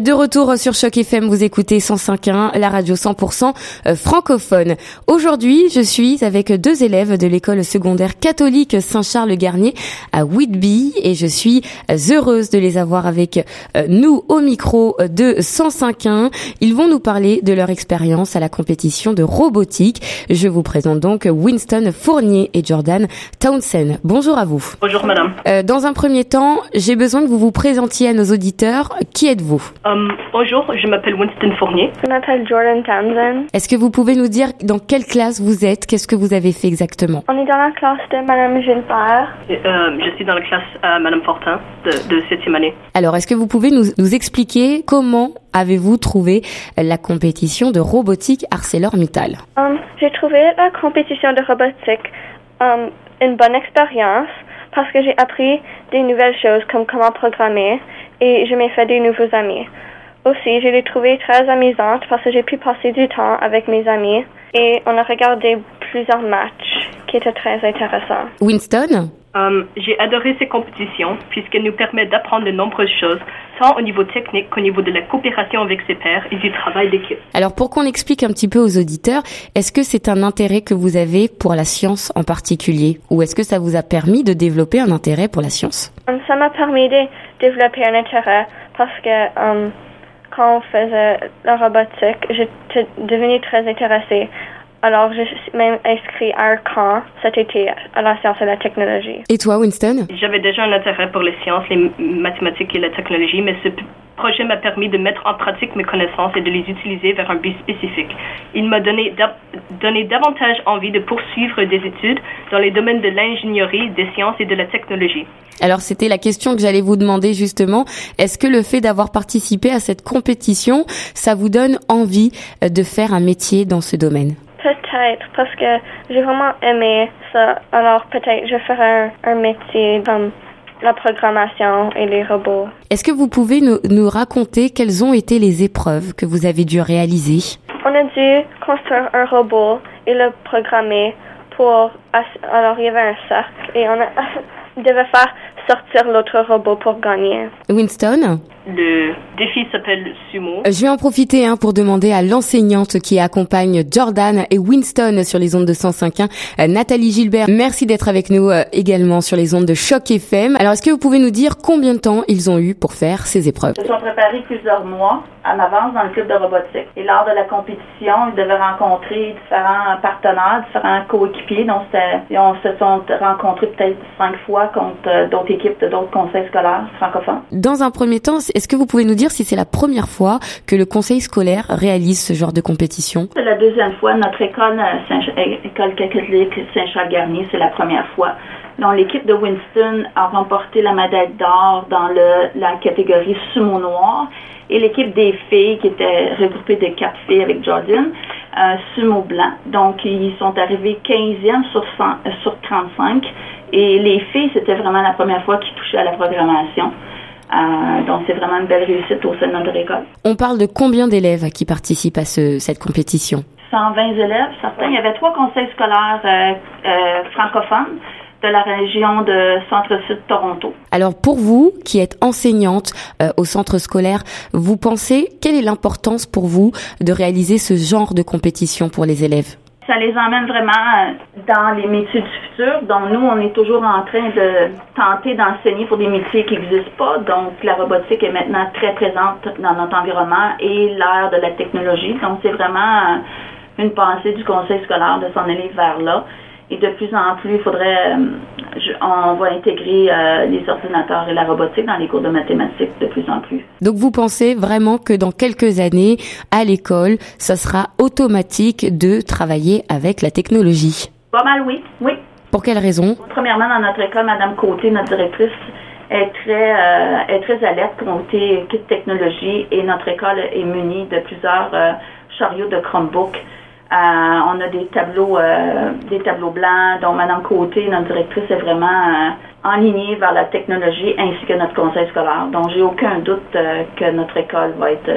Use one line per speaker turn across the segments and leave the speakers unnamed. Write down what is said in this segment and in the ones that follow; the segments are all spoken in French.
De retour sur Choc FM, vous écoutez 105.1, la radio 100% euh, francophone. Aujourd'hui, je suis avec deux élèves de l'école secondaire catholique Saint-Charles-Garnier à Whitby et je suis heureuse de les avoir avec euh, nous au micro de 105.1. Ils vont nous parler de leur expérience à la compétition de robotique. Je vous présente donc Winston Fournier et Jordan Townsend. Bonjour à vous.
Bonjour madame.
Euh, dans un premier temps, j'ai besoin que vous vous présentiez à nos auditeurs. Qui êtes-vous?
Euh, bonjour, je m'appelle Winston Fournier.
Je m'appelle Jordan Townsend.
Est-ce que vous pouvez nous dire dans quelle classe vous êtes Qu'est-ce que vous avez fait exactement?
On est dans la classe de Madame Gilbert.
Et, euh, je suis dans la classe à Madame Fortin de, de septième année.
Alors, est-ce que vous pouvez nous, nous expliquer comment avez-vous trouvé la compétition de robotique ArcelorMittal?
Um, J'ai trouvé la compétition de robotique um, une bonne expérience parce que j'ai appris des nouvelles choses comme comment programmer et je m'ai fait des nouveaux amis. Aussi, je l'ai trouvé très amusante parce que j'ai pu passer du temps avec mes amis et on a regardé plusieurs matchs qui étaient très intéressants.
Winston?
Euh, J'ai adoré ces compétitions puisqu'elles nous permettent d'apprendre de nombreuses choses, tant au niveau technique qu'au niveau de la coopération avec ses pairs et du travail d'équipe.
Alors, pour qu'on explique un petit peu aux auditeurs, est-ce que c'est un intérêt que vous avez pour la science en particulier? Ou est-ce que ça vous a permis de développer un intérêt pour la science?
Um, ça m'a permis de développer un intérêt parce que um, quand on faisait la robotique, j'étais devenue très intéressée. Alors, je suis même inscrit à un camp cet été à la science et la technologie.
Et toi, Winston?
J'avais déjà un intérêt pour les sciences, les m- mathématiques et la technologie, mais ce p- projet m'a permis de mettre en pratique mes connaissances et de les utiliser vers un but spécifique. Il m'a donné, da- donné davantage envie de poursuivre des études dans les domaines de l'ingénierie, des sciences et de la technologie.
Alors, c'était la question que j'allais vous demander justement. Est-ce que le fait d'avoir participé à cette compétition, ça vous donne envie euh, de faire un métier dans ce domaine?
Peut-être, parce que j'ai vraiment aimé ça. Alors, peut-être je ferai un, un métier comme la programmation et les robots.
Est-ce que vous pouvez nous, nous raconter quelles ont été les épreuves que vous avez dû réaliser?
On a dû construire un robot et le programmer pour... Alors, il y avait un cercle et on, a, on devait faire sortir l'autre robot pour gagner.
Winston?
Le défi s'appelle Sumo.
Euh, Je vais en profiter hein, pour demander à l'enseignante qui accompagne Jordan et Winston sur les ondes de 105.1, euh, Nathalie Gilbert. Merci d'être avec nous euh, également sur les ondes de Choc FM. Alors, est-ce que vous pouvez nous dire combien de temps ils ont eu pour faire ces épreuves?
Ils se sont préparés plusieurs mois en avance dans le club de robotique. Et lors de la compétition, ils devaient rencontrer différents partenaires, différents coéquipiers. Donc, c'était- ils ont- se sont rencontrés peut-être cinq fois contre euh, d'autres équipes de d'autres conseils scolaires francophones.
Dans un premier temps, est-ce que vous pouvez nous dire si c'est la première fois que le conseil scolaire réalise ce genre de compétition?
C'est la deuxième fois. Notre école, euh, école catholique Saint-Charles-Garnier, c'est la première fois. L'équipe de Winston a remporté la médaille d'or dans le, la catégorie sumo noir. Et l'équipe des filles, qui était regroupée de quatre filles avec Jordan, euh, sumo blanc. Donc, ils sont arrivés 15e sur, 100, euh, sur 35. Et les filles, c'était vraiment la première fois qu'ils touchaient à la programmation. Euh, donc, c'est vraiment une belle réussite au sein de notre école.
On parle de combien d'élèves qui participent à ce- cette compétition?
120 élèves, certains. Il y avait trois conseils scolaires euh, euh, francophones de la région de Centre-Sud Toronto.
Alors pour vous, qui êtes enseignante euh, au centre scolaire, vous pensez quelle est l'importance pour vous de réaliser ce genre de compétition pour les élèves?
Ça les emmène vraiment euh, dans les métiers du futur. Donc nous, on est toujours en train de tenter d'enseigner pour des métiers qui n'existent pas. Donc la robotique est maintenant très présente dans notre environnement et l'ère de la technologie. Donc c'est vraiment euh, une pensée du conseil scolaire de s'en aller vers là. Et de plus en plus, il faudrait, euh, je- on va intégrer euh, les ordinateurs et la robotique dans les cours de mathématiques de plus en plus.
Donc vous pensez vraiment que dans quelques années, à l'école, ça sera automatique de travailler avec la technologie?
Pas mal, oui, oui.
Pour quelle raison?
Premièrement, dans notre école, Madame Côté, notre directrice, est très, euh, est très alerte côté kit technologie et notre école est munie de plusieurs euh, chariots de Chromebook. Euh, on a des tableaux, euh, des tableaux blancs, dont Madame Côté, notre directrice, est vraiment euh, enlignée vers la technologie ainsi que notre conseil scolaire. Donc, j'ai aucun doute que notre école va être,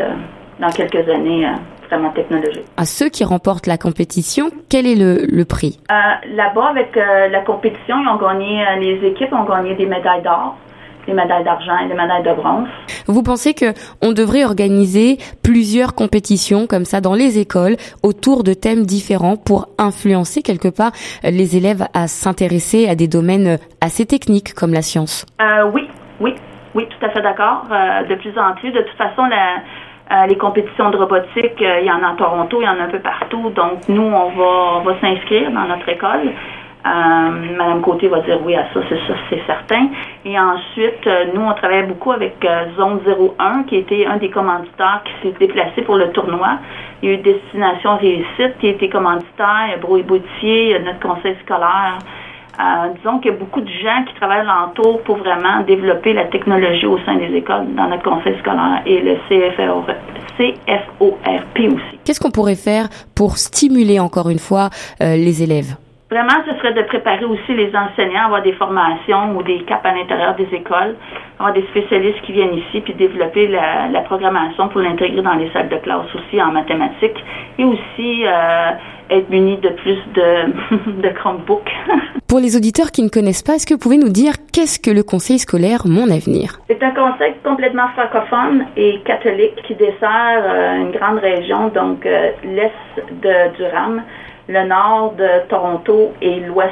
dans quelques années, vraiment technologique.
À ceux qui remportent la compétition, quel est le, le prix?
Euh, Là-bas, avec euh, la compétition, ils ont gagné, euh, les équipes ont gagné des médailles d'or. Les médailles d'argent et les médailles de bronze.
Vous pensez que on devrait organiser plusieurs compétitions comme ça dans les écoles autour de thèmes différents pour influencer quelque part les élèves à s'intéresser à des domaines assez techniques comme la science?
Euh, Oui, oui, oui, tout à fait d'accord. Euh, de plus en plus, de toute façon, la, euh, les compétitions de robotique, euh, il y en a à Toronto, il y en a un peu partout. Donc, nous, on va, on va s'inscrire dans notre école. Euh, Madame Côté va dire oui à ça, c'est ça, c'est certain. Et ensuite, euh, nous, on travaille beaucoup avec euh, Zone 01, qui était un des commanditaires qui s'est déplacé pour le tournoi. Il y a eu Destination Réussite, qui été commanditaire, Brouille Boutier, notre conseil scolaire. Euh, disons qu'il y a beaucoup de gens qui travaillent l'entour pour vraiment développer la technologie au sein des écoles dans notre conseil scolaire et le CFORP aussi.
Qu'est-ce qu'on pourrait faire pour stimuler encore une fois euh, les élèves?
Vraiment, ce serait de préparer aussi les enseignants à avoir des formations ou des caps à l'intérieur des écoles, avoir des spécialistes qui viennent ici, puis développer la, la programmation pour l'intégrer dans les salles de classe aussi en mathématiques, et aussi euh, être muni de plus de, de Chromebook.
Pour les auditeurs qui ne connaissent pas, est-ce que vous pouvez nous dire qu'est-ce que le Conseil scolaire Mon Avenir?
C'est un conseil complètement francophone et catholique qui dessert euh, une grande région, donc euh, l'est de Durham le nord de Toronto et l'ouest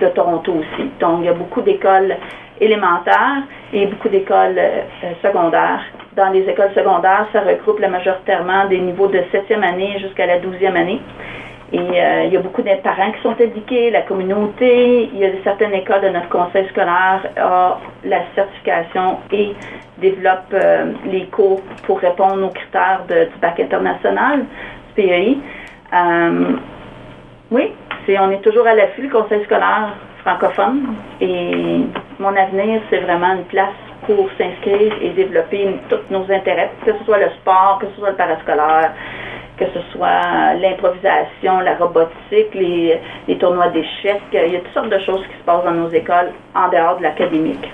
de Toronto aussi. Donc, il y a beaucoup d'écoles élémentaires et beaucoup d'écoles euh, secondaires. Dans les écoles secondaires, ça regroupe la majoritairement des niveaux de septième année jusqu'à la douzième année. Et euh, il y a beaucoup de parents qui sont éduqués, la communauté. Il y a certaines écoles de notre conseil scolaire a la certification et développe euh, les cours pour répondre aux critères de, du bac international, du PEI. Oui, c'est on est toujours à l'affût, le conseil scolaire francophone. Et mon avenir, c'est vraiment une place pour s'inscrire et développer tous nos intérêts, que ce soit le sport, que ce soit le parascolaire, que ce soit l'improvisation, la robotique, les, les tournois d'échecs. Il y a toutes sortes de choses qui se passent dans nos écoles en dehors de l'académique.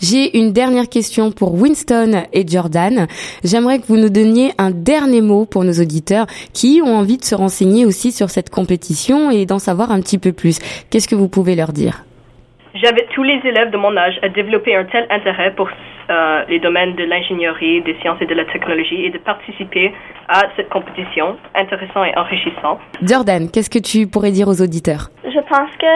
J'ai une dernière question pour Winston et Jordan. J'aimerais que vous nous donniez un dernier mot pour nos auditeurs qui ont envie de se renseigner aussi sur cette compétition et d'en savoir un petit peu plus. Qu'est-ce que vous pouvez leur dire?
J'invite tous les élèves de mon âge à développer un tel intérêt pour euh, les domaines de l'ingénierie, des sciences et de la technologie et de participer à cette compétition intéressant et enrichissant.
Jordan, qu'est-ce que tu pourrais dire aux auditeurs?
Je pense que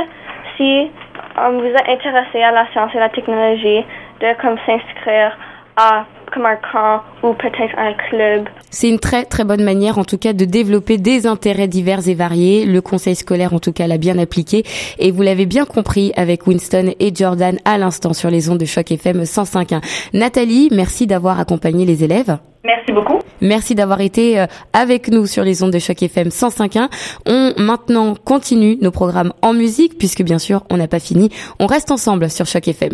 si um, vous êtes intéressé à la science et la technologie, de comme s'inscrire à comme un camp ou peut-être un club.
C'est une très très bonne manière en tout cas de développer des intérêts divers et variés. Le conseil scolaire en tout cas l'a bien appliqué et vous l'avez bien compris avec Winston et Jordan à l'instant sur les ondes de choc FM 105.1. Nathalie, merci d'avoir accompagné les élèves.
Merci beaucoup.
Merci d'avoir été euh, avec nous sur les ondes de choc FM 105.1. On maintenant continue nos programmes en musique puisque bien sûr on n'a pas fini. On reste ensemble sur choc FM.